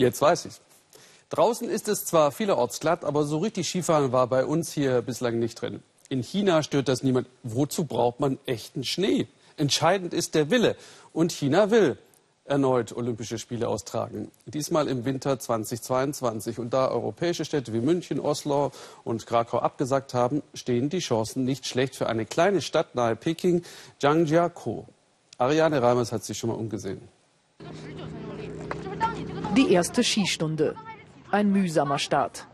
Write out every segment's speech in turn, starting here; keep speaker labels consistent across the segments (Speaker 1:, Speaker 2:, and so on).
Speaker 1: Jetzt weiß ich's. Draußen ist es zwar vielerorts glatt, aber so richtig Skifahren war bei uns hier bislang nicht drin. In China stört das niemand. Wozu braucht man echten Schnee? Entscheidend ist der Wille. Und China will erneut Olympische Spiele austragen. Diesmal im Winter 2022. Und da europäische Städte wie München, Oslo und Krakau abgesagt haben, stehen die Chancen nicht schlecht für eine kleine Stadt nahe Peking, Zhangjiakou. Ariane Reimers hat sich schon mal umgesehen.
Speaker 2: Die erste Skistunde. Ein mühsamer Start.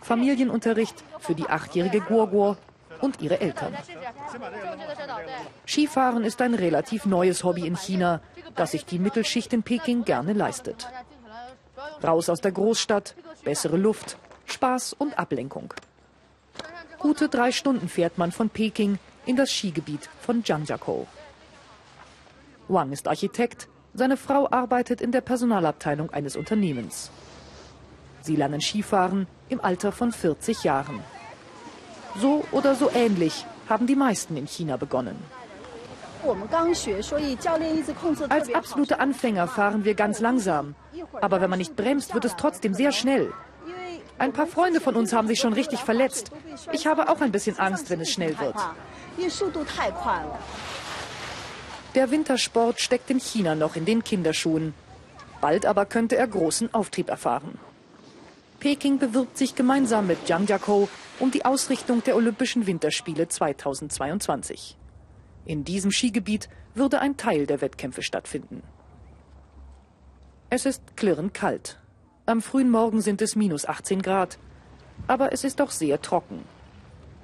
Speaker 2: Familienunterricht für die achtjährige Guoguo und ihre Eltern. Skifahren ist ein relativ neues Hobby in China, das sich die Mittelschicht in Peking gerne leistet. Raus aus der Großstadt, bessere Luft, Spaß und Ablenkung. Gute drei Stunden fährt man von Peking in das Skigebiet von Zhangjiakou. Wang ist Architekt, seine Frau arbeitet in der Personalabteilung eines Unternehmens. Sie lernen Skifahren im Alter von 40 Jahren. So oder so ähnlich haben die meisten in China begonnen. Als absolute Anfänger fahren wir ganz langsam. Aber wenn man nicht bremst, wird es trotzdem sehr schnell. Ein paar Freunde von uns haben sich schon richtig verletzt. Ich habe auch ein bisschen Angst, wenn es schnell wird. Der Wintersport steckt in China noch in den Kinderschuhen. Bald aber könnte er großen Auftrieb erfahren. Peking bewirbt sich gemeinsam mit Zhangjiakou um die Ausrichtung der Olympischen Winterspiele 2022. In diesem Skigebiet würde ein Teil der Wettkämpfe stattfinden. Es ist klirrend kalt. Am frühen Morgen sind es minus 18 Grad. Aber es ist auch sehr trocken.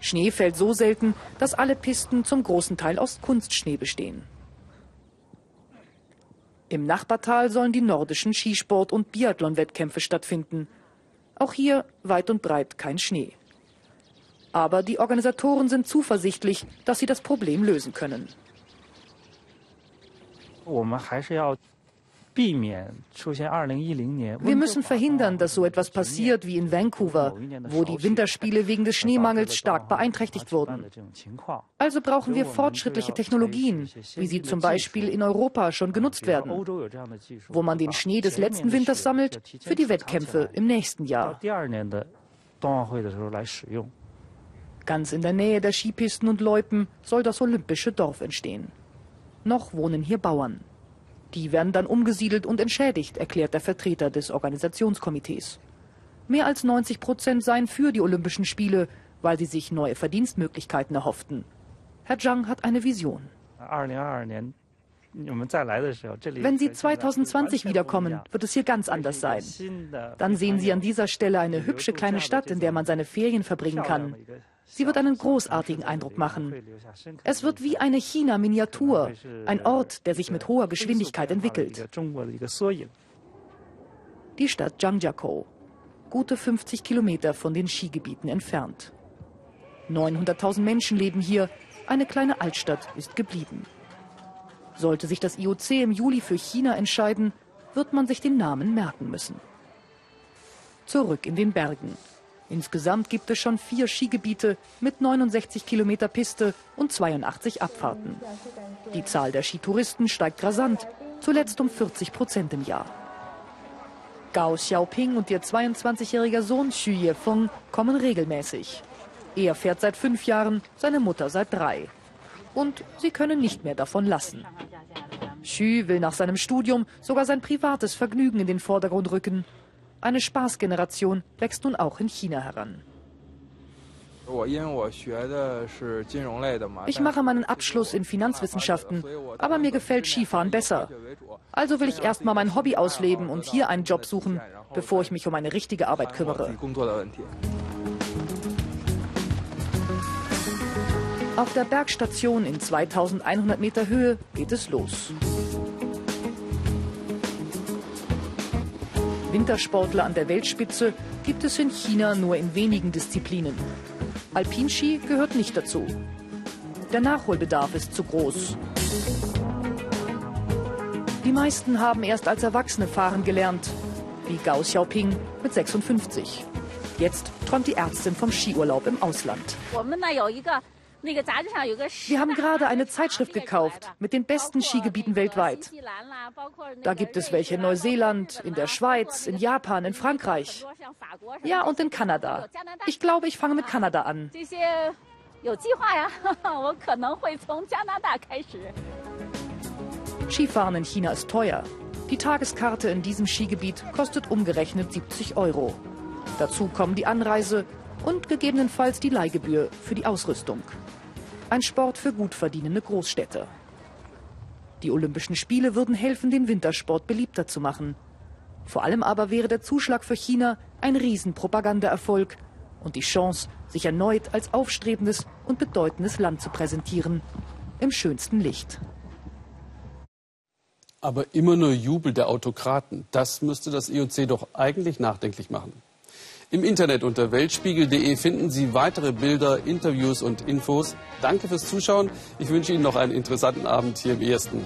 Speaker 2: Schnee fällt so selten, dass alle Pisten zum großen Teil aus Kunstschnee bestehen. Im Nachbartal sollen die nordischen Skisport- und Biathlon-Wettkämpfe stattfinden. Auch hier weit und breit kein Schnee. Aber die Organisatoren sind zuversichtlich, dass sie das Problem lösen können. Wir müssen verhindern, dass so etwas passiert wie in Vancouver, wo die Winterspiele wegen des Schneemangels stark beeinträchtigt wurden. Also brauchen wir fortschrittliche Technologien, wie sie zum Beispiel in Europa schon genutzt werden, wo man den Schnee des letzten Winters sammelt für die Wettkämpfe im nächsten Jahr. Ganz in der Nähe der Skipisten und Loipen soll das olympische Dorf entstehen. Noch wohnen hier Bauern. Die werden dann umgesiedelt und entschädigt, erklärt der Vertreter des Organisationskomitees. Mehr als 90 Prozent seien für die Olympischen Spiele, weil sie sich neue Verdienstmöglichkeiten erhofften. Herr Zhang hat eine Vision. Wenn Sie 2020 wiederkommen, wird es hier ganz anders sein. Dann sehen Sie an dieser Stelle eine hübsche kleine Stadt, in der man seine Ferien verbringen kann. Sie wird einen großartigen Eindruck machen. Es wird wie eine China-Miniatur, ein Ort, der sich mit hoher Geschwindigkeit entwickelt. Die Stadt Zhangjiakou, gute 50 Kilometer von den Skigebieten entfernt. 900.000 Menschen leben hier, eine kleine Altstadt ist geblieben. Sollte sich das IOC im Juli für China entscheiden, wird man sich den Namen merken müssen. Zurück in den Bergen. Insgesamt gibt es schon vier Skigebiete mit 69 Kilometer Piste und 82 Abfahrten. Die Zahl der Skitouristen steigt rasant, zuletzt um 40 Prozent im Jahr. Gao Xiaoping und ihr 22-jähriger Sohn Xu Yefeng kommen regelmäßig. Er fährt seit fünf Jahren, seine Mutter seit drei. Und sie können nicht mehr davon lassen. Xu will nach seinem Studium sogar sein privates Vergnügen in den Vordergrund rücken eine Spaßgeneration wächst nun auch in China heran. Ich mache meinen Abschluss in Finanzwissenschaften, aber mir gefällt Skifahren besser. Also will ich erst mal mein Hobby ausleben und hier einen Job suchen, bevor ich mich um eine richtige Arbeit kümmere. Auf der Bergstation in 2100 Meter Höhe geht es los. Wintersportler an der Weltspitze gibt es in China nur in wenigen Disziplinen. Alpinski gehört nicht dazu. Der Nachholbedarf ist zu groß. Die meisten haben erst als Erwachsene fahren gelernt, wie Gao Xiaoping mit 56. Jetzt träumt die Ärztin vom Skiurlaub im Ausland. Wir haben gerade eine Zeitschrift gekauft mit den besten Skigebieten weltweit. Da gibt es welche in Neuseeland, in der Schweiz, in Japan, in Frankreich. Ja, und in Kanada. Ich glaube, ich fange mit Kanada an. Skifahren in China ist teuer. Die Tageskarte in diesem Skigebiet kostet umgerechnet 70 Euro. Dazu kommen die Anreise und gegebenenfalls die Leihgebühr für die Ausrüstung. Ein Sport für gut verdienende Großstädte. Die Olympischen Spiele würden helfen, den Wintersport beliebter zu machen. Vor allem aber wäre der Zuschlag für China ein Riesenpropagandaerfolg und die Chance, sich erneut als aufstrebendes und bedeutendes Land zu präsentieren. Im schönsten Licht.
Speaker 1: Aber immer nur Jubel der Autokraten. Das müsste das IOC doch eigentlich nachdenklich machen. Im Internet unter weltspiegel.de finden Sie weitere Bilder, Interviews und Infos. Danke fürs Zuschauen. Ich wünsche Ihnen noch einen interessanten Abend hier im Ersten.